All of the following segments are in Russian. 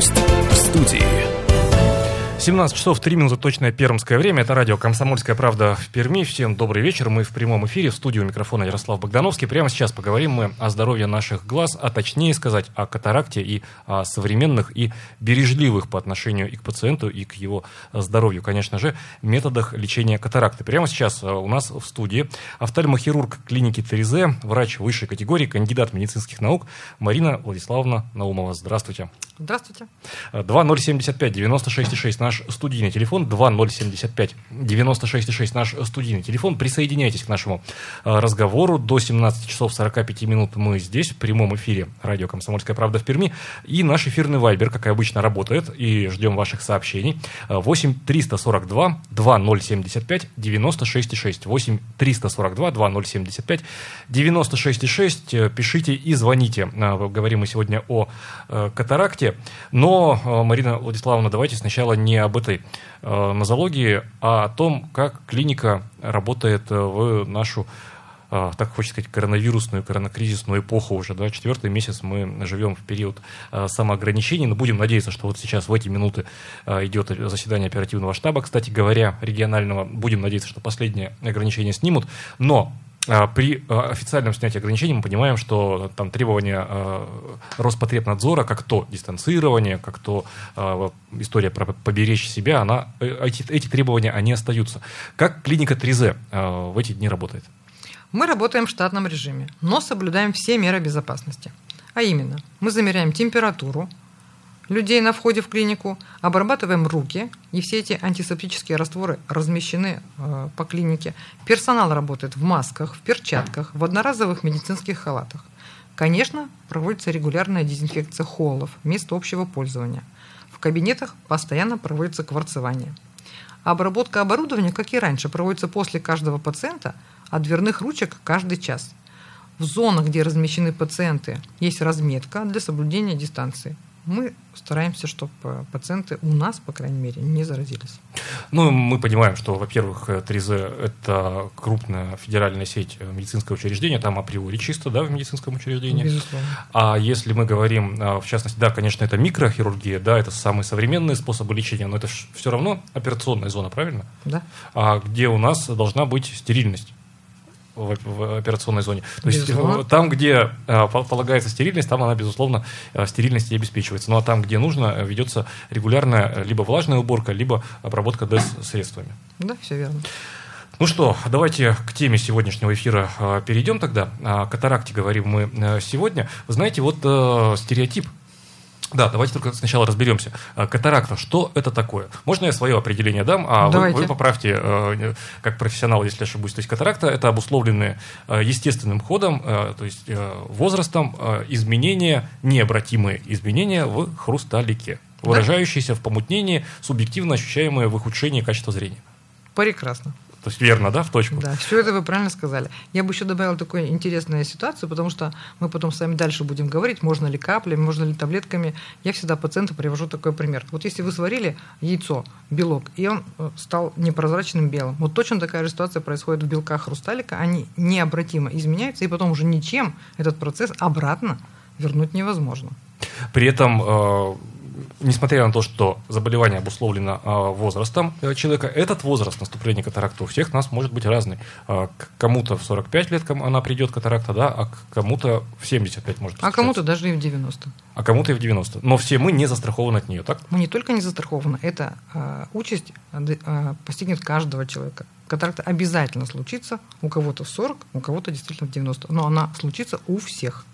Гость в студии. 17 часов 3 минуты точное пермское время. Это радио «Комсомольская правда» в Перми. Всем добрый вечер. Мы в прямом эфире в студию микрофона Ярослав Богдановский. Прямо сейчас поговорим мы о здоровье наших глаз, а точнее сказать о катаракте и о современных и бережливых по отношению и к пациенту, и к его здоровью, конечно же, методах лечения катаракты. Прямо сейчас у нас в студии офтальмохирург клиники Терезе, врач высшей категории, кандидат медицинских наук Марина Владиславовна Наумова. Здравствуйте. Здравствуйте. 2075 96,6 наш студийный телефон. 2075 96,6 наш студийный телефон. Присоединяйтесь к нашему э, разговору. До 17 часов 45 минут мы здесь, в прямом эфире радио «Комсомольская правда» в Перми. И наш эфирный вайбер, как и обычно, работает. И ждем ваших сообщений. 8 342 2075 96,6. 8 342 2075 96,6. Пишите и звоните. Э, говорим мы сегодня о э, катаракте но, Марина Владиславовна, давайте сначала не об этой э, нозологии, а о том, как клиника работает э, в нашу так хочется сказать, коронавирусную, коронакризисную эпоху уже, да, четвертый месяц мы живем в период самоограничений, но будем надеяться, что вот сейчас в эти минуты идет заседание оперативного штаба, кстати говоря, регионального, будем надеяться, что последние ограничения снимут, но при а, официальном снятии ограничений мы понимаем, что там требования а, Роспотребнадзора, как то дистанцирование, как то история про поберечь себя, она, э, эти, эти требования, они остаются. Как клиника Тризе в эти дни работает? Мы работаем в штатном режиме, но соблюдаем все меры безопасности. А именно, мы замеряем температуру, людей на входе в клинику, обрабатываем руки, и все эти антисептические растворы размещены э, по клинике. Персонал работает в масках, в перчатках, в одноразовых медицинских халатах. Конечно, проводится регулярная дезинфекция холлов, мест общего пользования. В кабинетах постоянно проводится кварцевание. Обработка оборудования, как и раньше, проводится после каждого пациента, а дверных ручек каждый час. В зонах, где размещены пациенты, есть разметка для соблюдения дистанции мы стараемся, чтобы пациенты у нас, по крайней мере, не заразились. Ну, мы понимаем, что, во-первых, 3Z – это крупная федеральная сеть медицинского учреждения, там априори чисто, да, в медицинском учреждении. Безусловно. А если мы говорим, а, в частности, да, конечно, это микрохирургия, да, это самые современные способы лечения, но это все равно операционная зона, правильно? Да. А где у нас должна быть стерильность в, операционной зоне. То есть безусловно. там, где э, полагается стерильность, там она, безусловно, э, стерильность и обеспечивается. Ну а там, где нужно, э, ведется регулярная либо влажная уборка, либо обработка ДЭС-средствами. Да, все верно. Ну что, давайте к теме сегодняшнего эфира э, перейдем тогда. О катаракте говорим мы э, сегодня. Вы знаете, вот э, стереотип да, давайте только сначала разберемся. А, катаракта, что это такое? Можно я свое определение дам, а вы, вы поправьте, э, как профессионал, если ошибусь. То есть катаракта – это обусловленные э, естественным ходом, э, то есть возрастом, изменения, необратимые изменения в хрусталике, выражающиеся в помутнении, субъективно ощущаемые в ухудшении качества зрения. Прекрасно. То есть верно, да, в точку? Да, все это вы правильно сказали. Я бы еще добавила такую интересную ситуацию, потому что мы потом с вами дальше будем говорить, можно ли каплями, можно ли таблетками. Я всегда пациенту привожу такой пример. Вот если вы сварили яйцо, белок, и он э, стал непрозрачным белым, вот точно такая же ситуация происходит в белках хрусталика, они необратимо изменяются, и потом уже ничем этот процесс обратно вернуть невозможно. При этом э, несмотря на то, что заболевание обусловлено а, возрастом э, человека, этот возраст наступления катаракты у всех нас может быть разный. А, кому-то в 45 лет она придет катаракта, да, а кому-то в 75 может. А кому-то даже и в 90. А кому-то и в 90. Но все мы не застрахованы от нее, так? Мы не только не застрахованы, это э, участь э, постигнет каждого человека. Катаракта обязательно случится у кого-то в 40, у кого-то действительно в 90. Но она случится у всех.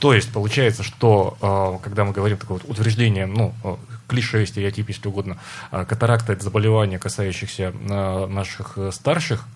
То есть получается, что э, когда мы говорим такое вот утверждение, ну, э, клише, стереотип, если угодно, э, катаракта – это заболевание, касающихся наших старших,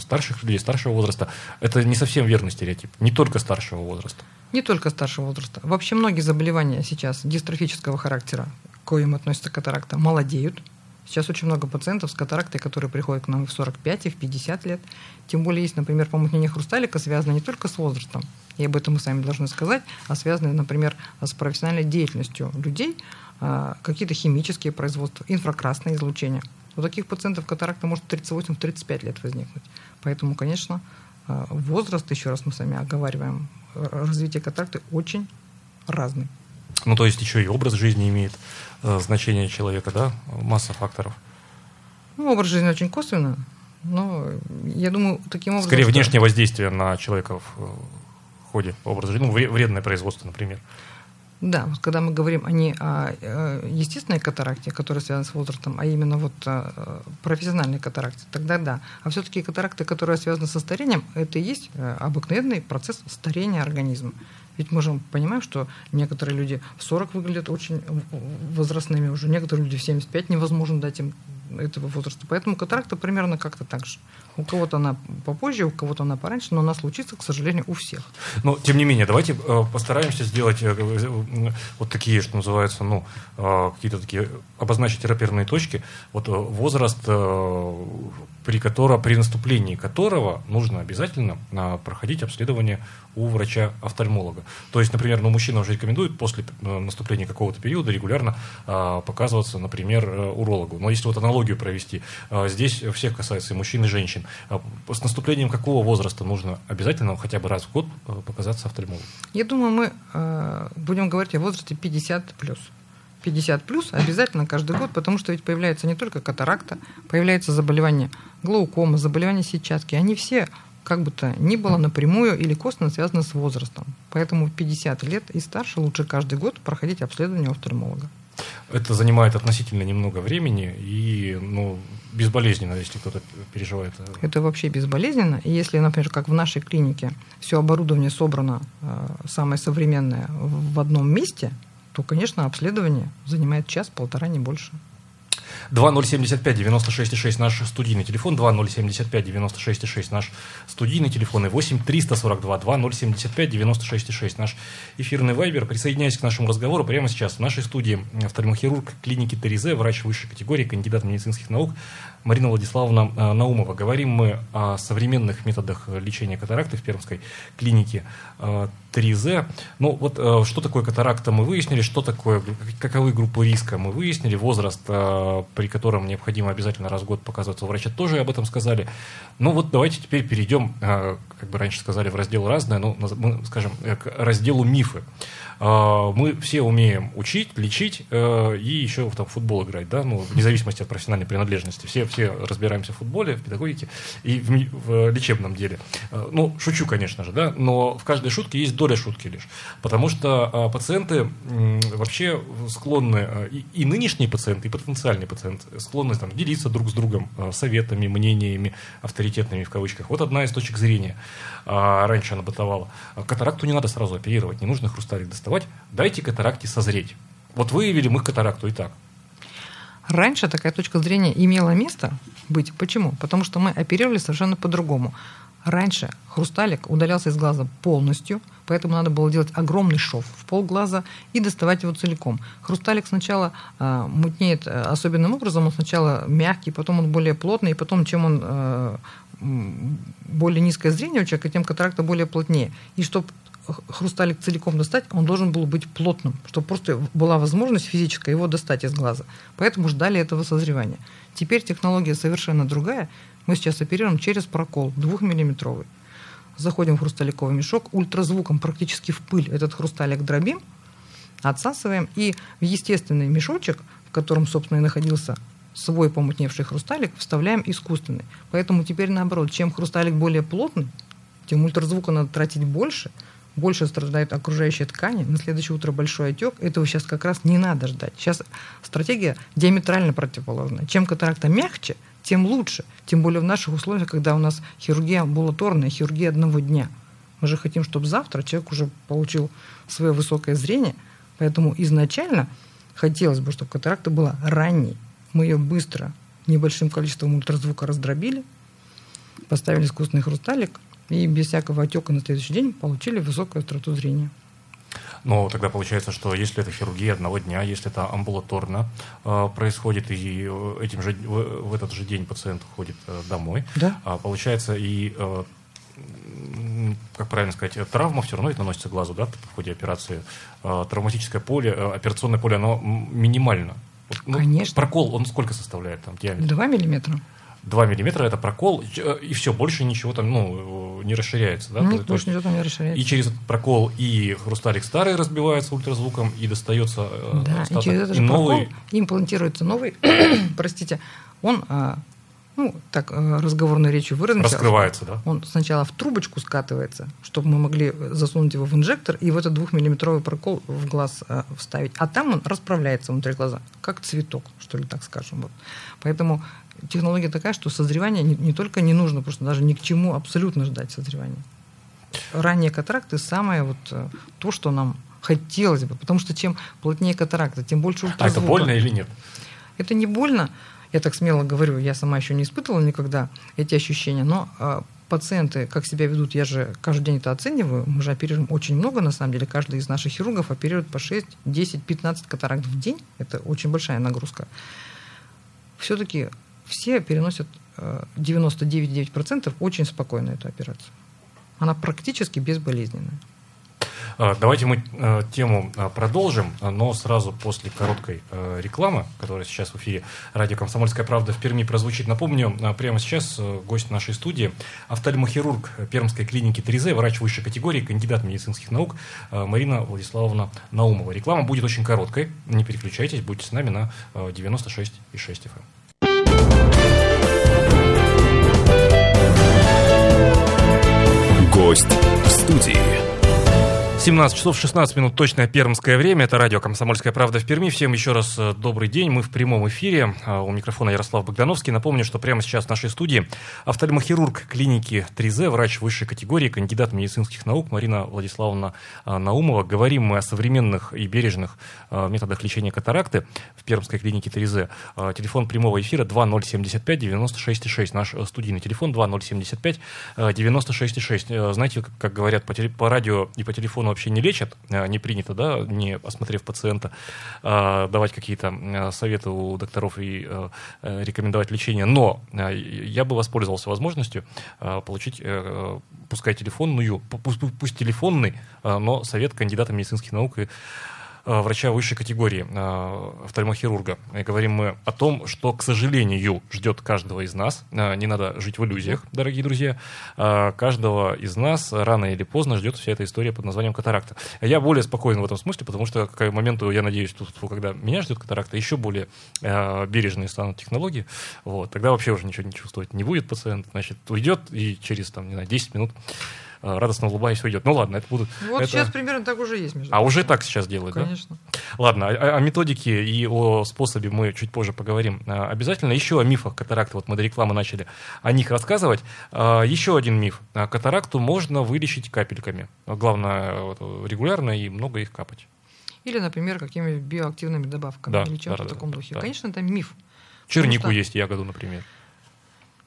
старших людей, старшего возраста, это не совсем верный стереотип, не только старшего возраста. Не только старшего возраста. Вообще многие заболевания сейчас дистрофического характера, к коим относится катаракта, молодеют. Сейчас очень много пациентов с катарактой, которые приходят к нам в 45 и в 50 лет. Тем более есть, например, помутнение хрусталика, связано не только с возрастом, и об этом мы сами должны сказать, а связаны, например, с профессиональной деятельностью людей, а, какие-то химические производства, инфракрасное излучение. У таких пациентов катаракта может в 38-35 лет возникнуть. Поэтому, конечно, а, возраст, еще раз мы сами оговариваем, развитие катаракты очень разный. Ну, то есть еще и образ жизни имеет э, значение человека, да? Масса факторов. Ну, образ жизни очень косвенно, но я думаю, таким образом... Скорее, внешнее воздействие на человека в э, ходе образа жизни, ну, вредное производство, например. Да, вот когда мы говорим не о э, естественной катаракте, которая связана с возрастом, а именно вот э, профессиональной катаракте, тогда да. А все-таки катаракты, которые связаны со старением, это и есть э, обыкновенный процесс старения организма. Ведь мы же понимаем, что некоторые люди в 40 выглядят очень возрастными уже, некоторые люди в 75 невозможно дать им этого возраста. Поэтому катаракта примерно как-то так же. У кого-то она попозже, у кого-то она пораньше, но она случится, к сожалению, у всех. Но, тем не менее, давайте э, постараемся сделать э, э, вот такие, что называется, ну, какие-то такие, обозначить реперные точки. Вот возраст, при, котором, при наступлении которого нужно обязательно проходить обследование у врача-офтальмолога. То есть, например, ну, мужчина уже рекомендует после наступления какого-то периода регулярно показываться, например, урологу. Но если вот аналогию провести, здесь всех касается и мужчин, и женщин. А с наступлением какого возраста нужно обязательно хотя бы раз в год э, показаться офтальмологу? Я думаю, мы будем говорить о возрасте 50 плюс. 50 плюс обязательно каждый год, потому что ведь появляется не только катаракта, появляется заболевание глаукома, заболевание сетчатки. Они все как бы то ни было напрямую или косвенно связаны с возрастом. Поэтому 50 лет и старше лучше каждый год проходить обследование офтальмолога. Это занимает относительно немного времени и ну, безболезненно, если кто-то переживает. Это вообще безболезненно. И если, например, как в нашей клинике, все оборудование собрано э, самое современное в одном месте, то, конечно, обследование занимает час-полтора, не больше. 2075 96,6 наш студийный телефон, 2075 96,6 наш студийный телефон и 8 342 2075 96,6 наш эфирный вайбер. Присоединяйтесь к нашему разговору прямо сейчас в нашей студии офтальмохирург клиники Терезе, врач высшей категории, кандидат медицинских наук Марина Владиславовна э, Наумова. Говорим мы о современных методах лечения катаракты в Пермской клинике э, Терезе. Ну вот э, что такое катаракта мы выяснили, что такое, каковы группы риска мы выяснили, возраст, при котором необходимо обязательно раз в год показываться у врача, тоже об этом сказали. Ну вот давайте теперь перейдем, как бы раньше сказали, в раздел «Разное», ну, скажем, к разделу «Мифы». А, мы все умеем учить, лечить э, и еще там, в футбол играть, да, ну, вне зависимости от профессиональной принадлежности. Все, все разбираемся в футболе, в педагогике и в, в лечебном деле. Э, ну, шучу, конечно же, да, но в каждой шутке есть доля шутки лишь. Потому что а, пациенты вообще склонны, э, и, и нынешние пациенты, и потенциальные пациенты склонны там, делиться друг с другом советами, мнениями, авторитетными в кавычках. Вот одна из точек зрения. А, раньше она бытовала. Катаракту не надо сразу оперировать, не нужно хрусталик доставать доставать, дайте катаракте созреть. Вот выявили мы катаракту и так. Раньше такая точка зрения имела место быть. Почему? Потому что мы оперировали совершенно по-другому. Раньше хрусталик удалялся из глаза полностью, поэтому надо было делать огромный шов в пол глаза и доставать его целиком. Хрусталик сначала э, мутнеет э, особенным образом, он сначала мягкий, потом он более плотный, и потом, чем он э, более низкое зрение у человека, тем катаракта более плотнее. И чтобы хрусталик целиком достать, он должен был быть плотным, чтобы просто была возможность физическая его достать из глаза. Поэтому ждали этого созревания. Теперь технология совершенно другая. Мы сейчас оперируем через прокол, двухмиллиметровый. Заходим в хрусталиковый мешок, ультразвуком практически в пыль этот хрусталик дробим, отсасываем и в естественный мешочек, в котором, собственно, и находился свой помутневший хрусталик, вставляем искусственный. Поэтому теперь наоборот, чем хрусталик более плотный, тем ультразвука надо тратить больше – больше страдают окружающие ткани, на следующее утро большой отек, этого сейчас как раз не надо ждать. Сейчас стратегия диаметрально противоположная. Чем катаракта мягче, тем лучше. Тем более в наших условиях, когда у нас хирургия амбулаторная, хирургия одного дня. Мы же хотим, чтобы завтра человек уже получил свое высокое зрение, поэтому изначально хотелось бы, чтобы катаракта была ранней. Мы ее быстро, небольшим количеством ультразвука раздробили, поставили искусственный хрусталик, и без всякого отека на следующий день получили высокую остроту зрения. Но тогда получается, что если это хирургия одного дня, если это амбулаторно э, происходит, и э, этим же, в, в этот же день пациент уходит э, домой, да? а получается и, э, как правильно сказать, травма все равно ведь наносится глазу, да, в ходе операции. Э, травматическое поле, э, операционное поле, оно минимально. Ну, Конечно. Прокол, он сколько составляет там диаметр? Два миллиметра. 2 миллиметра это прокол, э, и все, больше ничего там ну, не расширяется. Да? Нет, больше ничего там не расширяется. И через этот прокол и хрусталик старый разбивается ультразвуком, и достается э, да, остаток, и через этот и новый... имплантируется новый, простите, он а, ну, так э, разговорной речью выразился. Раскрывается, да? Он сначала в трубочку скатывается, чтобы мы могли засунуть его в инжектор и в этот двухмиллиметровый прокол в глаз э, вставить. А там он расправляется внутри глаза, как цветок, что ли, так скажем. Вот. Поэтому технология такая, что созревание не, не только не нужно, просто даже ни к чему абсолютно ждать созревания. Ранние катаракты самое вот э, то, что нам хотелось бы, потому что чем плотнее катаракта, тем больше ультразвука. А это больно или нет? Это не больно я так смело говорю, я сама еще не испытывала никогда эти ощущения, но э, пациенты, как себя ведут, я же каждый день это оцениваю, мы же оперируем очень много, на самом деле, каждый из наших хирургов оперирует по 6, 10, 15 катаракт в день, это очень большая нагрузка. Все-таки все переносят э, 99,9% очень спокойно эту операцию. Она практически безболезненная. А, давайте мы а, тему а, продолжим, но сразу после короткой рекламы, которая сейчас в эфире радио «Комсомольская правда» в Перми прозвучит. Напомню, прямо сейчас гость нашей студии, офтальмохирург Пермской клиники 3 врач высшей категории, кандидат медицинских наук Марина Владиславовна Наумова. Реклама будет очень короткой, не переключайтесь, будьте с нами на 96,6 FM. Гость в студии. 17 часов 16 минут точное пермское время. Это радио «Комсомольская правда» в Перми. Всем еще раз э, добрый день. Мы в прямом эфире. А, у микрофона Ярослав Богдановский. Напомню, что прямо сейчас в нашей студии офтальмохирург клиники 3Z, врач высшей категории, кандидат медицинских наук Марина Владиславовна а, Наумова. Говорим мы о современных и бережных методах лечения катаракты в Пермской клинике 3Z. Телефон прямого эфира 2075 96 Наш э, студийный телефон 2075 96 э, Знаете, как говорят по радио и по телефону вообще не лечат, а, не принято, да, не осмотрев пациента, а, давать какие-то а, советы у докторов и рекомендовать лечение. Но я бы воспользовался возможностью получить, э, пускай телефонную, пусть, телефонный, но совет кандидата медицинских наук и Э, врача высшей категории, э, офтальмохирурга. И говорим мы о том, что, к сожалению, ждет каждого из нас. Э, не надо жить в иллюзиях, дорогие друзья. Каждого из нас рано или поздно ждет вся эта история под названием катаракта. Я более спокоен в этом смысле, потому что к моменту, я надеюсь, тут, когда меня ждет катаракта, еще более бережные станут технологии. Вот, тогда вообще уже ничего не чувствовать не будет пациент. Значит, уйдет и через, там, не знаю, 10 минут Э, радостно улыбаясь уйдет. Ну ладно, это будут... Вот это... сейчас примерно так уже есть. Между а уже так сейчас делают, Конечно. да? Ладно, о, о методике и о способе мы чуть позже поговорим э, обязательно. Еще о мифах катаракты. Вот мы до рекламы начали о них рассказывать. Э, еще один миф. Катаракту можно вылечить капельками. Главное, регулярно и много их капать. Или, например, какими-нибудь биоактивными добавками да, или чем-то да, в таком да, духе. Да. Конечно, это миф. Чернику что... есть ягоду, например.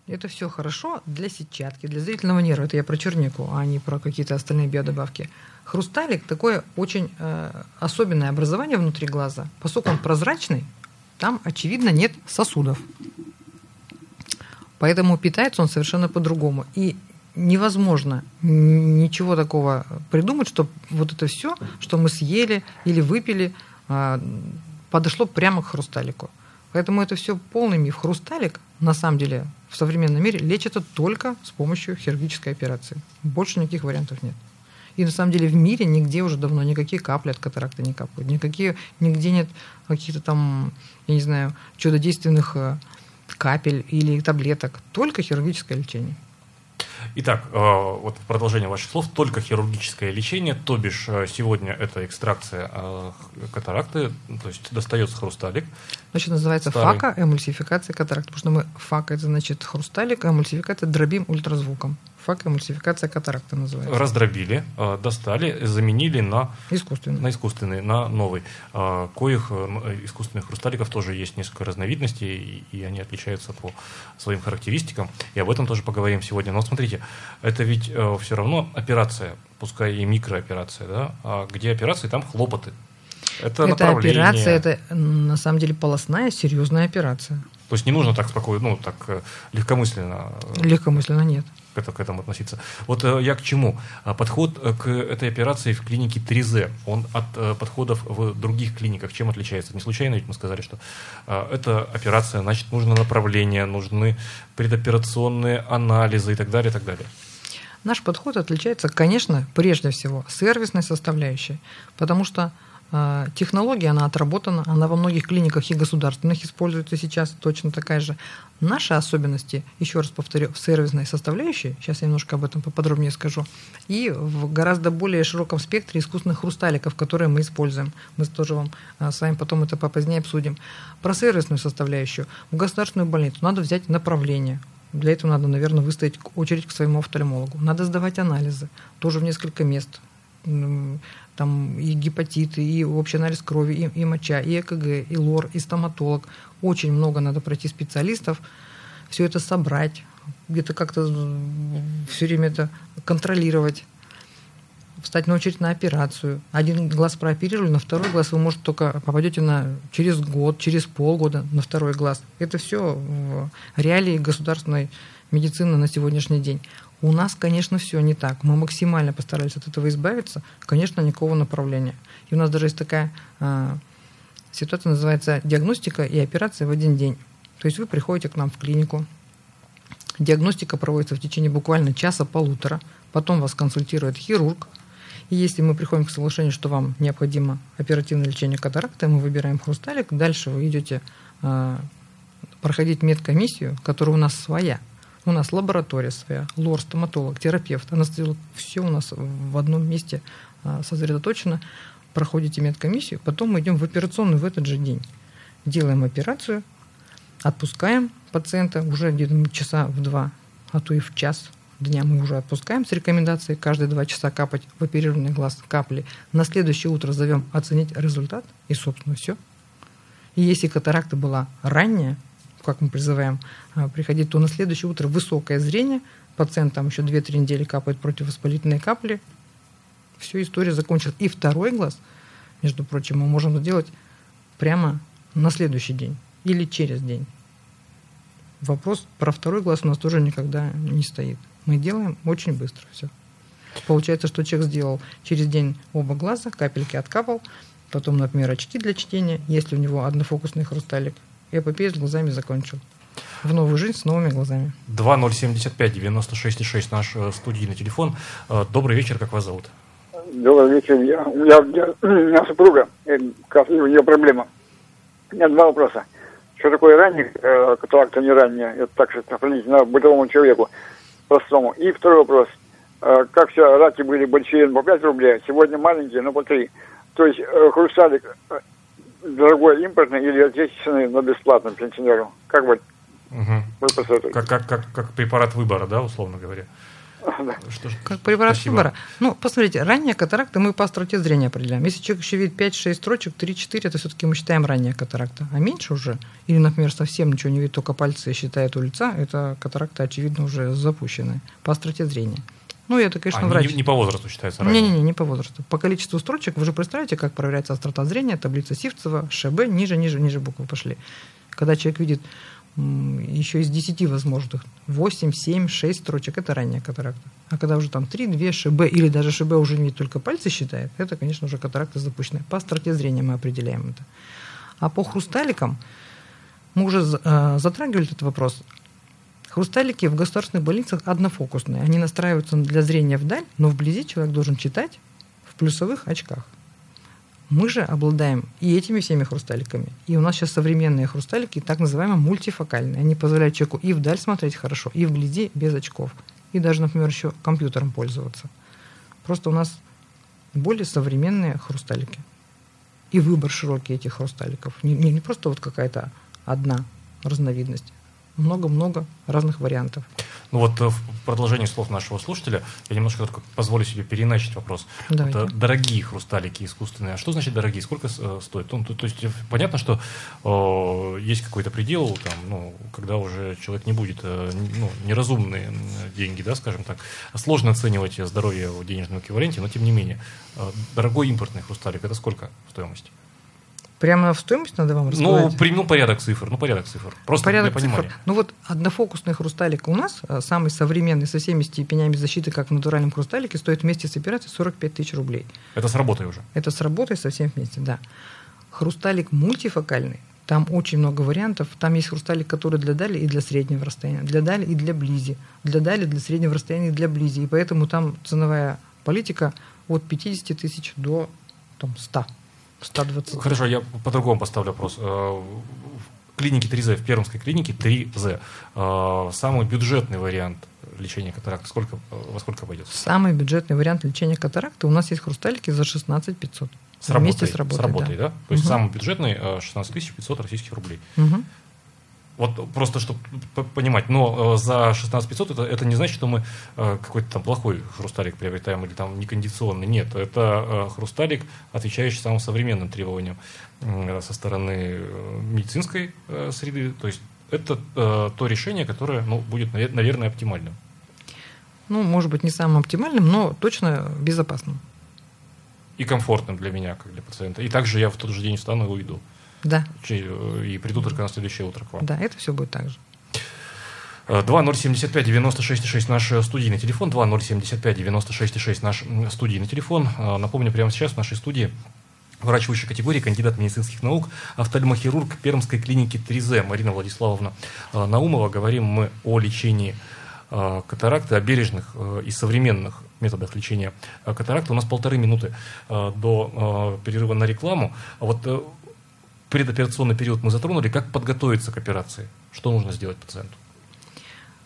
Это все хорошо для сетчатки, для зрительного нерва. Это я про чернику, а не про какие-то остальные биодобавки. Хрусталик такое очень э, особенное образование внутри глаза. Поскольку он прозрачный, там, очевидно, нет сосудов. Поэтому питается он совершенно по-другому. И невозможно ничего такого придумать, чтобы вот это все, что мы съели или выпили, э, подошло прямо к хрусталику. Поэтому это все полный миф. Хрусталик, на самом деле, в современном мире лечится только с помощью хирургической операции. Больше никаких вариантов нет. И на самом деле в мире нигде уже давно никакие капли от катаракты не капают. Никакие, нигде нет каких-то там, я не знаю, чудодейственных э, капель или таблеток. Только хирургическое лечение. Итак, э, вот в продолжение ваших слов, только хирургическое лечение, то бишь э, сегодня это экстракция э, катаракты, то есть достается хрусталик. Значит, называется старый. фака, эмульсификация катаракты, потому что мы фака, это значит хрусталик, а эмульсификация дробим ультразвуком факоэмульсификация катаракты называется. Раздробили, э, достали, заменили на искусственный, на, искусственный, на новый. Э, коих э, искусственных хрусталиков тоже есть несколько разновидностей, и они отличаются по своим характеристикам. И об этом тоже поговорим сегодня. Но смотрите, это ведь все равно операция, пускай и микрооперация, да? А где операции, там хлопоты. Это, это операция, это на самом деле полостная серьезная операция. То есть не нужно так спокойно, ну, так легкомысленно. Легкомысленно нет. К, это, к этому относиться. Вот э, я к чему? А подход э, к этой операции в клинике 3Z, он от э, подходов в других клиниках чем отличается? Не случайно ведь мы сказали, что э, эта операция, значит, нужно направление, нужны предоперационные анализы и так далее, и так далее. Наш подход отличается, конечно, прежде всего сервисной составляющей, потому что технология, она отработана, она во многих клиниках и государственных используется сейчас точно такая же. Наши особенности, еще раз повторю, в сервисной составляющей, сейчас я немножко об этом поподробнее скажу, и в гораздо более широком спектре искусственных хрусталиков, которые мы используем. Мы тоже вам э, с вами потом это попозднее обсудим. Про сервисную составляющую. В государственную больницу надо взять направление. Для этого надо, наверное, выставить очередь к своему офтальмологу. Надо сдавать анализы, тоже в несколько мест. Там и гепатиты, и общий анализ крови, и, и моча, и ЭКГ, и лор, и стоматолог. Очень много надо пройти специалистов, все это собрать, где-то как-то все время это контролировать встать на очередь на операцию. Один глаз прооперировали, на второй глаз вы, может, только попадете на, через год, через полгода на второй глаз. Это все реалии государственной медицины на сегодняшний день. У нас, конечно, все не так. Мы максимально постарались от этого избавиться. Конечно, никакого направления. И у нас даже есть такая а, ситуация, называется диагностика и операция в один день. То есть вы приходите к нам в клинику, диагностика проводится в течение буквально часа-полутора, потом вас консультирует хирург, и если мы приходим к соглашению, что вам необходимо оперативное лечение катаракты, мы выбираем хрусталик, дальше вы идете э, проходить медкомиссию, которая у нас своя. У нас лаборатория своя, лор, стоматолог, терапевт, анестезиолог. Все у нас в одном месте э, сосредоточено. Проходите медкомиссию, потом мы идем в операционную в этот же день. Делаем операцию, отпускаем пациента уже где-то часа в два, а то и в час дня мы уже отпускаем с рекомендацией каждые два часа капать в оперированный глаз капли. На следующее утро зовем оценить результат, и, собственно, все. И если катаракта была ранняя, как мы призываем а, приходить, то на следующее утро высокое зрение, пациент там еще 2-3 недели капает противовоспалительные капли, все, история закончилась. И второй глаз, между прочим, мы можем сделать прямо на следующий день или через день. Вопрос про второй глаз у нас тоже никогда не стоит. Мы делаем очень быстро все. Получается, что человек сделал через день оба глаза, капельки откапал, потом, например, очки для чтения, если у него однофокусный хрусталик, эпопею с глазами закончил. В новую жизнь с новыми глазами. 2075-96-6 наш э, студийный телефон. Э, добрый вечер, как вас зовут? Добрый вечер. Я, я, я, у меня супруга, э, у нее проблема. У меня два вопроса. Что такое ранний э, катаракта, не ранняя? Это так сохранить на бытовому человеку простому. И второй вопрос. Э, как все, раки были большие по 5 рублей, сегодня маленькие, но по 3. То есть э, хрусталик э, дорогой импортный или отечественный, но бесплатным пенсионеру? Как бы угу. вы посоветуете? Как, как, как, как препарат выбора, да, условно говоря? Что ж, как препарат спасибо. выбора. Ну, посмотрите, ранняя катаракта мы по остроте зрения определяем. Если человек еще видит 5-6 строчек, 3-4, это все-таки мы считаем ранняя катаракта. А меньше уже, или, например, совсем ничего не видит, только пальцы считает у лица, это катаракта, очевидно, уже запущенная по остроте зрения. Ну, это, конечно, а, врач. Не, не по возрасту считается Не-не-не, не по возрасту. По количеству строчек вы же представляете, как проверяется острота зрения, таблица Сивцева, ШБ, ниже, ниже, ниже буквы пошли. Когда человек видит еще из 10 возможных 8, 7, 6 строчек, это ранняя катаракта. А когда уже там 3, 2 ШБ или даже ШБ уже не только пальцы считает, это, конечно, уже катаракта запущенная. По остроте зрения мы определяем это. А по хрусталикам мы уже э, затрагивали этот вопрос. Хрусталики в государственных больницах однофокусные. Они настраиваются для зрения вдаль, но вблизи человек должен читать в плюсовых очках. Мы же обладаем и этими всеми хрусталиками. И у нас сейчас современные хрусталики, так называемые мультифокальные. Они позволяют человеку и вдаль смотреть хорошо, и вблизи без очков. И даже, например, еще компьютером пользоваться. Просто у нас более современные хрусталики. И выбор широкий этих хрусталиков. Не, не, не просто вот какая-то одна разновидность. Много-много разных вариантов. Ну вот э, в продолжении слов нашего слушателя я немножко только позволю себе переначить вопрос. Вот, э, дорогие хрусталики искусственные. А что значит дорогие? Сколько э, стоит? Ну, то, то есть понятно, что э, есть какой-то предел, там, ну, когда уже человек не будет э, ну, неразумные деньги, да, скажем так. Сложно оценивать здоровье в денежном эквиваленте, но тем не менее. Э, дорогой импортный хрусталик это сколько в стоимости? Прямо в стоимость надо вам Ну, рассказать? при, ну, порядок цифр, ну, порядок цифр. Просто Порядок для понимания. цифр. Ну вот однофокусный хрусталик у нас, э, самый современный, со всеми степенями защиты, как в натуральном хрусталике, стоит вместе с операцией 45 тысяч рублей. Это с работой уже. Это с работой со всем вместе, да. Хрусталик мультифокальный, там очень много вариантов. Там есть хрусталик, который для дали и для среднего расстояния, для дали и для близи, для дали, для среднего расстояния и для близи. И поэтому там ценовая политика от 50 тысяч до там, 100, 120. Хорошо, я по-другому поставлю вопрос. Э, В клинике 3Z, в Пермской клинике 3Z, э, самый бюджетный вариант лечения катаракты, сколько, э, во сколько пойдет? Самый бюджетный вариант лечения катаракты у нас есть хрусталики за 16 500. С работой, Вместе с работой, да? То есть Мгм. самый бюджетный э, 16 500 российских рублей. Мгм. Вот просто, чтобы понимать, но э, за 16 500 это, это не значит, что мы э, какой-то там плохой хрусталик приобретаем или там некондиционный. Нет, это э, хрусталик, отвечающий самым современным требованиям со стороны медицинской среды. То есть это то решение, которое ну, будет, навер- наверное, оптимальным. Ну, может быть, не самым оптимальным, но точно безопасным. И комфортным для меня, как для пациента. И также я в тот же день встану и уйду. Да, Че- э, И приду только на следующее утро к вам. да, это все будет так же. Э, 2075-96-6 наш э, студийный телефон, 2075-96-6 наш студийный телефон. Э, Напомню, прямо сейчас в нашей студии врач высшей категории, кандидат медицинских наук, офтальмохирург Пермской клиники 3Z Марина Владиславовна э, Наумова. Говорим мы о лечении э, катаракты, о бережных э, и современных методах лечения э, катаракты. У нас полторы минуты э, до э, перерыва на рекламу. А вот э, предоперационный период мы затронули. Как подготовиться к операции? Что нужно сделать пациенту?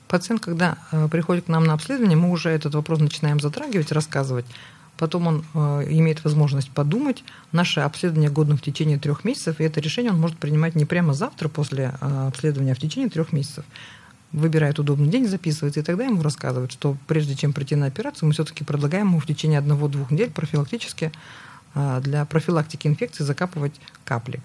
Пациент, когда э, приходит к нам на обследование, мы уже этот вопрос начинаем затрагивать, рассказывать. Потом он э, имеет возможность подумать. Наше обследование годно в течение трех месяцев, и это решение он может принимать не прямо завтра после э, обследования, а в течение трех месяцев. Выбирает удобный день, записывает, и тогда ему рассказывают, что прежде чем прийти на операцию, мы все-таки предлагаем ему в течение одного-двух недель профилактически для профилактики инфекции закапывать капли.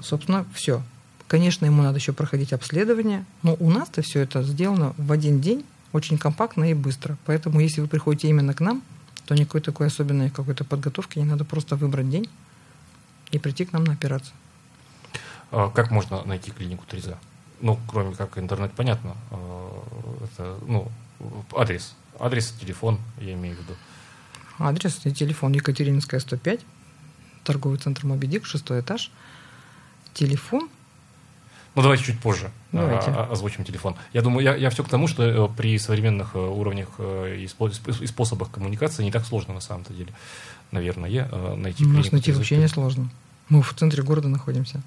Собственно, все. Конечно, ему надо еще проходить обследование, но у нас-то все это сделано в один день, очень компактно и быстро. Поэтому, если вы приходите именно к нам, то никакой такой особенной какой-то подготовки не надо просто выбрать день и прийти к нам на операцию. А Как можно найти клинику 3Z? Ну, кроме как интернет, понятно. А, Это, ну, адрес. Адрес, телефон, я имею в виду. Адрес и телефон Екатерининская, 105, торговый центр Мобидик, шестой этаж. Телефон Ну, давайте чуть позже а, Давайте. а, озвучим телефон. Я думаю, я, я все к тому, что э, при современных э, уровнях э, и спо- и способах коммуникации не так сложно на самом-то деле, наверное, найти у нас найти 3Z. вообще не сложно. Мы в центре города находимся.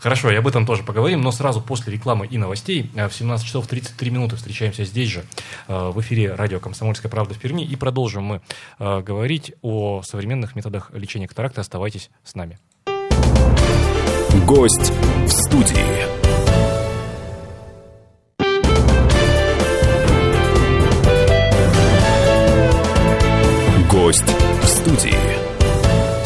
Хорошо, и об этом тоже поговорим, но сразу после рекламы и новостей в 17 часов 33 минуты встречаемся здесь же, в эфире радио «Комсомольская правда» в Перми, и продолжим мы говорить о современных методах лечения катаракты. Оставайтесь с нами. Гость в студии. Гость в студии.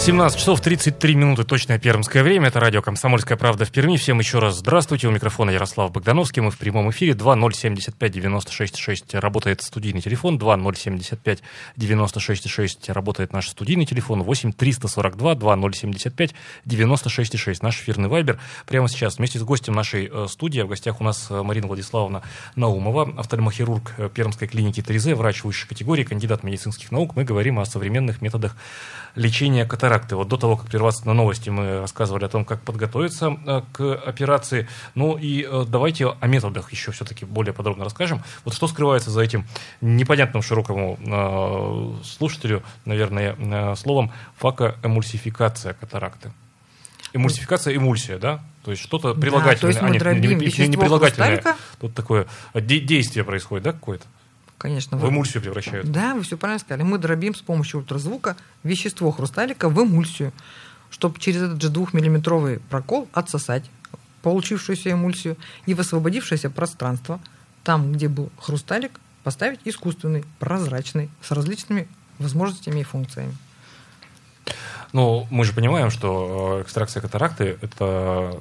17 часов 33 минуты, точное пермское время. Это радио «Комсомольская правда» в Перми. Всем еще раз здравствуйте. У микрофона Ярослав Богдановский. Мы в прямом эфире. 2075-96-6 работает студийный телефон. 2075-96-6 работает наш студийный телефон. 8-342-2075-96-6 наш эфирный вайбер. Прямо сейчас вместе с гостем нашей э, студии. В гостях у нас э, Марина Владиславовна Наумова, офтальмохирург э, Пермской клиники 3Z, врач высшей категории, кандидат медицинских наук. Мы говорим о современных методах лечения катаракты. Вот до того, как прерваться на новости, мы рассказывали о том, как подготовиться э, к операции. Ну и э, давайте о методах еще все-таки более подробно расскажем. Вот что скрывается за этим непонятным широкому э, слушателю, наверное, словом факоэмульсификация катаракты. Эмульсификация, эмульсия, да? То есть что-то Да, прилагательное, то есть мы а нет, не, не- не прилагательное. хрусталика. Тут такое де- действие происходит, да, какое-то? Конечно. В эмульсию превращают. Да, вы все правильно сказали. Мы дробим с помощью ультразвука вещество хрусталика в эмульсию, чтобы через этот же двухмиллиметровый прокол отсосать получившуюся эмульсию и в освободившееся пространство, там, где был хрусталик, поставить искусственный, прозрачный, с различными возможностями и функциями. Ну, мы же понимаем, что э, экстракция катаракты – это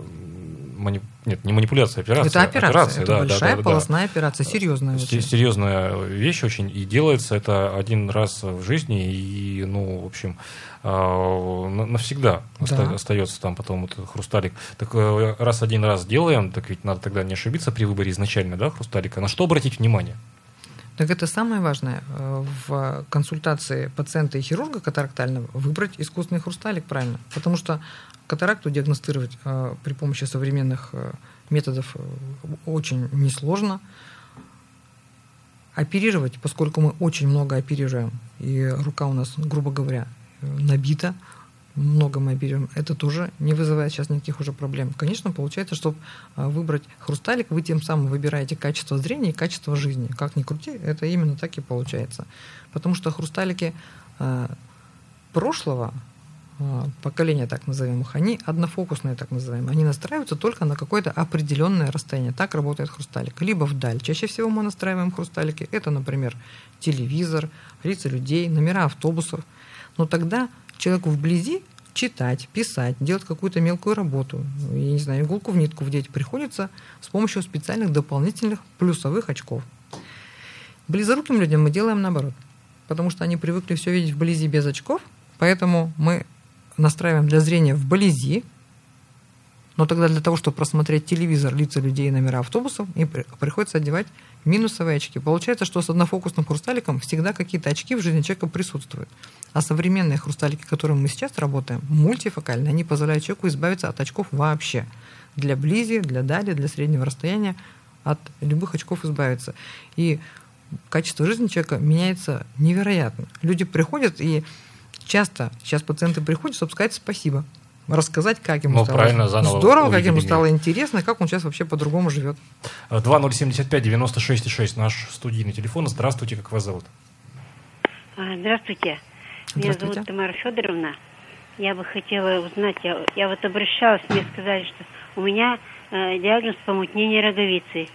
м, мани- нет, не манипуляция, операция. это операция, это да, большая да, да, да. полостная операция, серьезная. Се- очень. Серьезная вещь очень, и делается это один раз в жизни, и, ну, в общем, а, на- навсегда Да. остается там потом этот хрусталик. Так э, раз один раз делаем, так ведь надо тогда не ошибиться при выборе изначально, да, хрусталика. На что обратить внимание? Так это самое важное э, в консультации пациента и хирурга катарактального выбрать искусственный хрусталик правильно. Потому что катаракту диагностировать э, при помощи современных э, методов очень несложно. Оперировать, поскольку мы очень много оперируем, и рука у нас, грубо говоря, набита, много мы оперируем, это тоже не вызывает сейчас никаких уже проблем. Конечно, получается, чтобы выбрать хрусталик, вы тем самым выбираете качество зрения и качество жизни. Как ни крути, это именно так и получается. Потому что хрусталики э, прошлого э, поколения, так назовем их, они однофокусные, так называемые. Они настраиваются только на какое-то определенное расстояние. Так работает хрусталик. Либо вдаль. Чаще всего мы настраиваем хрусталики. Это, например, телевизор, лица людей, номера автобусов. Но тогда человеку вблизи читать, писать, делать какую-то мелкую работу, я не знаю, иголку в нитку вдеть приходится с помощью специальных дополнительных плюсовых очков. Близоруким людям мы делаем наоборот, потому что они привыкли все видеть вблизи без очков, поэтому мы настраиваем для зрения вблизи, но тогда для того, чтобы просмотреть телевизор, лица людей и номера автобусов, им при- приходится одевать минусовые очки. Получается, что с однофокусным хрусталиком всегда какие-то очки в жизни человека присутствуют. А современные хрусталики, которыми мы сейчас работаем, мультифокальные, они позволяют человеку избавиться от очков вообще. Для близи, для дали, для среднего расстояния от любых очков избавиться. И качество жизни человека меняется невероятно. Люди приходят и часто сейчас пациенты приходят, чтобы сказать спасибо, рассказать, как ему Ну, стало правильно, заново здорово, как ему мир. стало интересно, как он сейчас вообще по-другому живет. 2075-96-6, наш студийный телефон. Здравствуйте, как вас зовут? А, Здравствуйте. Меня Здравствуйте. зовут Тамара Федоровна. Я бы хотела узнать, я, я вот обращалась, мне сказали, что у меня э, диагноз помутнение роговицы.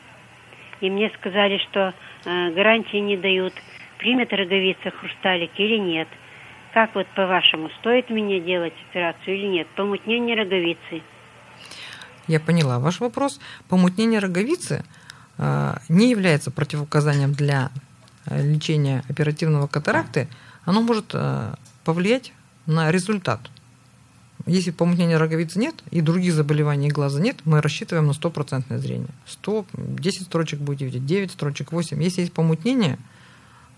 И мне сказали, что э, гарантии не дают, примет роговица хрусталик или нет. Как вот по-вашему, стоит мне делать операцию или нет? Помутнение роговицы. Я поняла ваш вопрос. Помутнение роговицы э, не является противопоказанием для э, лечения оперативного катаракты. Оно может э, повлиять на результат. Если помутнения роговицы нет и других заболеваний глаза нет, мы рассчитываем на стопроцентное зрение. 100, 10 строчек будете видеть, 9 строчек, 8. Если есть помутнение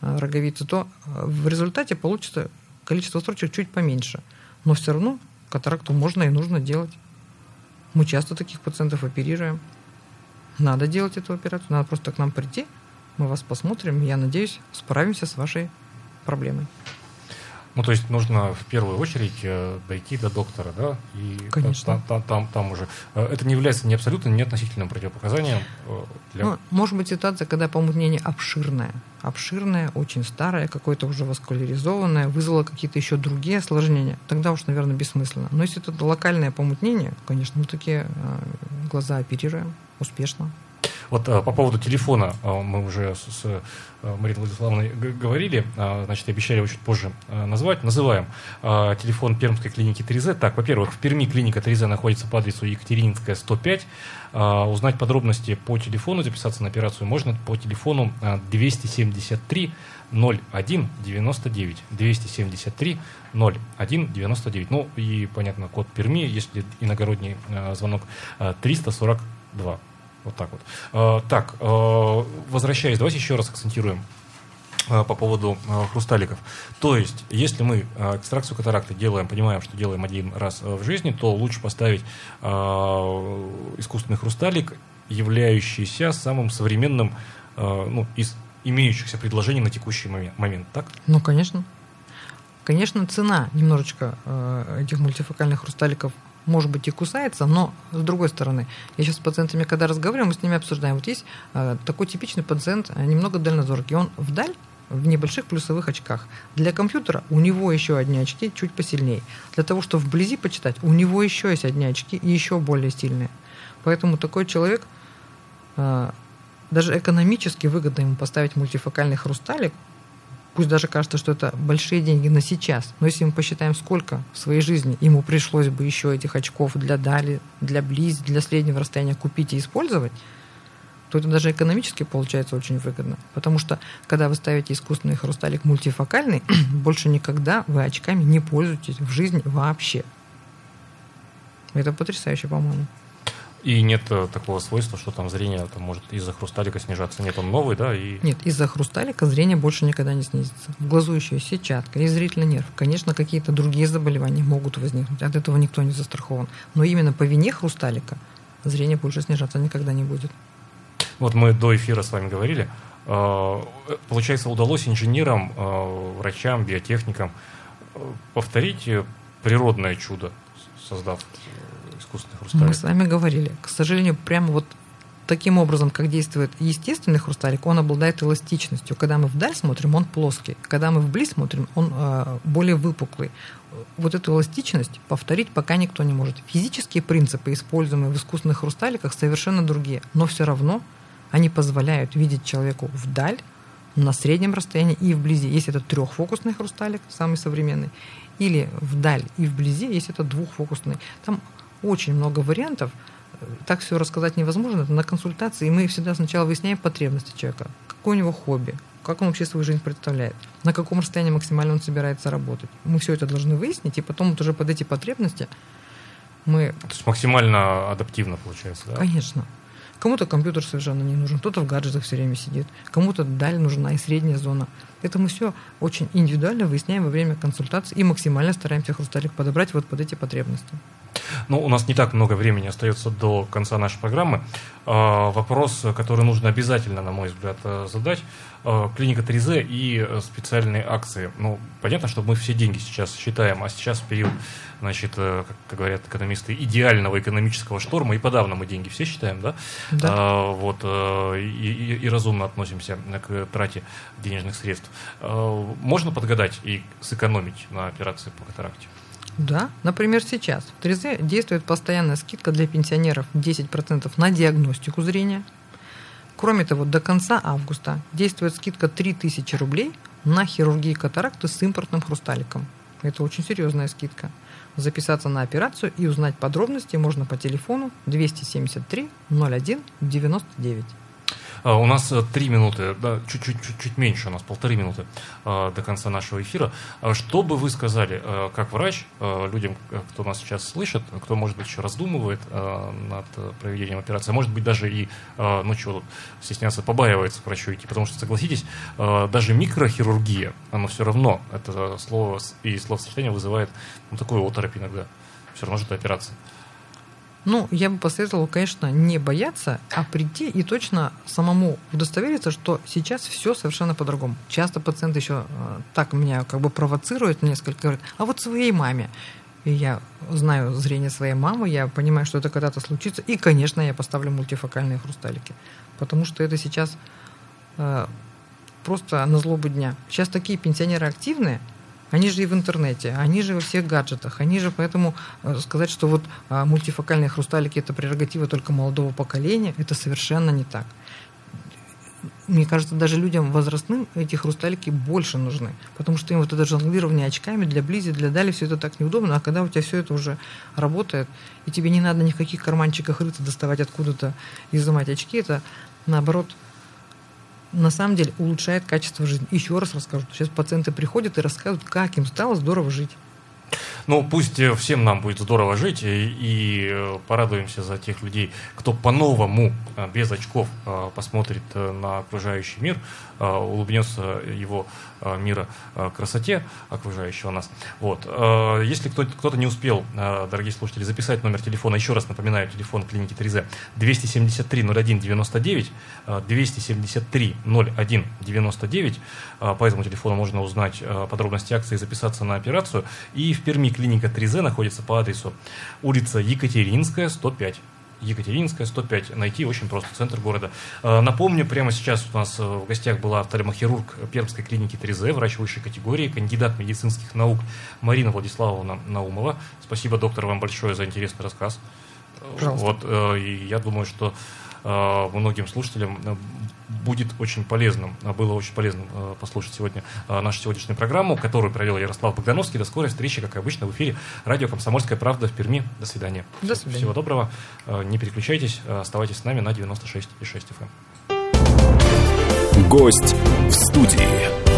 роговицы, то в результате получится количество строчек чуть поменьше. Но все равно катаракту можно и нужно делать. Мы часто таких пациентов оперируем. Надо делать эту операцию, надо просто к нам прийти, мы вас посмотрим, я надеюсь, справимся с вашей проблемой. Ну, то есть нужно в первую очередь э, дойти до доктора, да? И Конечно. Там, там, там, уже. Э, Это не является ни абсолютным, ни относительным противопоказанием э, для... Ну, может быть ситуация, когда помутнение обширное. Обширное, очень старое, какое-то уже васкуляризованное, вызвало какие-то еще другие осложнения. Тогда уж, наверное, бессмысленно. Но если это локальное помутнение, конечно, мы такие глаза оперируем успешно. Вот э, по поводу телефона э, мы уже с, с, э, Мариной Владиславовной говорили, значит, обещали его чуть позже назвать. Называем телефон Пермской клиники 3Z. Так, во-первых, в Перми клиника 3Z находится по адресу Екатерининская, 105. Э, Узнать подробности по телефону, записаться на операцию можно по телефону э, 273 01 99 273 01 99 ну и понятно код Перми если иногородний звонок э, 342 вот так вот. Э, так, э, возвращаясь, давайте еще раз акцентируем э, по поводу хрусталиков. То есть, если мы экстракцию катаракты делаем, понимаем, что делаем один раз в жизни, то лучше поставить искусственный хрусталик, являющийся самым современным ну, из имеющихся предложений на текущий момент, так? Ну, конечно. Конечно, цена немножечко этих мультифокальных хрусталиков может быть и кусается, но с другой стороны, я сейчас с пациентами, когда разговариваю, мы с ними обсуждаем. Вот есть э, такой типичный пациент, э, немного дальнозоркий, он вдаль в небольших плюсовых очках. Для компьютера у него еще одни очки чуть посильнее. Для того, чтобы вблизи почитать, у него еще есть одни очки и еще более сильные. Поэтому такой человек э, даже экономически выгодно ему поставить мультифокальный хрусталик, Пусть даже кажется, что это большие деньги на сейчас, но если мы посчитаем, сколько в своей жизни ему пришлось бы еще этих очков для дали, для близ, для среднего расстояния купить и использовать, то это даже экономически получается очень выгодно. Потому что, когда вы ставите искусственный хрусталик мультифокальный, больше никогда вы очками не пользуетесь в жизни вообще. Это потрясающе, по-моему. И нет э, такого свойства, что там зрение там, может из-за хрусталика снижаться. Нет, он новый, да? И... Нет, из-за хрусталика зрение больше никогда не снизится. В глазу еще есть сетчатка, есть зрительный нерв. Конечно, какие-то другие заболевания могут возникнуть. От этого никто не застрахован. Но именно по вине хрусталика зрение больше снижаться никогда не будет. Вот мы до эфира с вами говорили. Э, Получается, удалось инженерам, э, врачам, биотехникам повторить природное чудо, создав искусственный хрусталик. Мы с вами говорили. К сожалению, прямо вот таким образом, как действует естественный хрусталик, он обладает эластичностью. Когда мы вдаль смотрим, он плоский. Когда мы вблизь смотрим, он э, более выпуклый. Вот эту эластичность повторить пока никто не может. Физические принципы, используемые в искусственных хрусталиках, совершенно другие. Но все равно они позволяют видеть человеку вдаль, на среднем расстоянии и вблизи. Если это трехфокусный хрусталик, самый современный, или вдаль и вблизи, если это двухфокусный. Там очень много вариантов. Так все рассказать невозможно. Это на консультации. И мы всегда сначала выясняем потребности человека. Какое у него хобби, как он вообще свою жизнь представляет, на каком расстоянии максимально он собирается работать. Мы все это должны выяснить, и потом вот уже под эти потребности мы... То есть максимально адаптивно получается, да? Конечно. Кому-то компьютер совершенно не нужен, кто-то в гаджетах все время сидит, кому-то даль нужна и средняя зона. Это мы все очень индивидуально выясняем во время консультации и максимально стараемся хрусталик подобрать вот под эти потребности. Ну, у нас не так много времени остается до конца нашей программы. А, Вопрос, который нужно обязательно, на мой взгляд, э, задать. А, Клиника 3Z и э, специальные акции. Ну, понятно, что мы все деньги сейчас считаем, а сейчас в период, значит, э, как, говорят экономисты, идеального экономического шторма, и подавно мы деньги все считаем, да? Да. А, Вот, и, и- и разумно относимся к трате денежных средств. А, Можно подгадать и сэкономить на операции по катаракте? Да, например, сейчас в 3Z действует постоянная скидка для пенсионеров 10% на диагностику зрения. Кроме того, до конца августа действует скидка 3000 рублей на хирургию катаракты с импортным хрусталиком. Это очень серьезная скидка. Записаться на операцию и узнать подробности можно по телефону 273 01 99. А, У нас э, три минуты, да, чуть-чуть чуть- чуть меньше, у нас полторы минуты э, до конца нашего эфира. А Что бы вы сказали, э, как врач, э, людям, кто нас сейчас слышит, кто, может быть, еще раздумывает над проведением операции, а может быть, даже и, ну чего тут стесняться, побаивается к врачу идти, потому что, согласитесь, даже микрохирургия, оно все равно, это слово и словосочетание вызывает ну, такую оторопь иногда. Все равно же это операция. Ну, я бы посоветовала, конечно, не бояться, а прийти и точно самому удостовериться, что сейчас все совершенно по-другому. Часто пациент еще э, так меня как бы провоцирует несколько, говорит, а вот своей маме. И я знаю зрение своей мамы, я понимаю, что это когда-то случится. И, конечно, я поставлю мультифокальные хрусталики. Потому что это сейчас э, просто на злобу дня. Сейчас такие пенсионеры активные, они же и в интернете, они же во всех гаджетах, они же поэтому э, сказать, что вот а, мультифокальные хрусталики это прерогатива только молодого поколения, это совершенно не так. Мне кажется, даже людям возрастным эти хрусталики больше нужны, потому что им вот это жонглирование очками для близи, для дали, все это так неудобно, а когда у тебя все это уже работает, и тебе не надо ни в каких карманчиках рыться, доставать откуда-то, изымать очки, это наоборот на самом деле улучшает качество жизни. Еще раз расскажу. Сейчас пациенты приходят и рассказывают, как им стало здорово жить. Ну, пусть э, всем нам будет здорово жить, и, и, э, порадуемся за тех людей, кто по-новому, э, без очков, э, посмотрит э, на окружающий мир, э, улыбнется его э, мира э, красоте окружающего нас. Вот. Э, Если кто- кто-то не успел, э, дорогие слушатели, записать номер телефона, еще раз напоминаю, телефон клиники 3Z 273 01 99, э, 273 01 99. Э, По этому телефону можно узнать э, подробности акции записаться на операцию. И в Перми клиника 3Z находится по адресу улица Екатеринская, 105. Екатеринская, 105. Найти очень просто, центр города. Э, Напомню, прямо сейчас у нас э, в гостях была офтальмохирург Пермской клиники 3Z, врач высшей категории, кандидат медицинских наук Марина Владиславовна Наумова. Спасибо, доктор, вам большое за интересный рассказ. Пожалуйста. Вот, э, и я думаю, что многим слушателям будет очень полезным, а, было очень полезным э, послушать сегодня э, нашу сегодняшнюю программу, которую провел Ярослав Богдановский. До скорой встречи, как обычно, в эфире радио «Комсомольская правда» в Перми. До свидания. До свидания. Всего доброго. Э, Не переключайтесь, оставайтесь с нами на 96,6 FM. Гость в студии.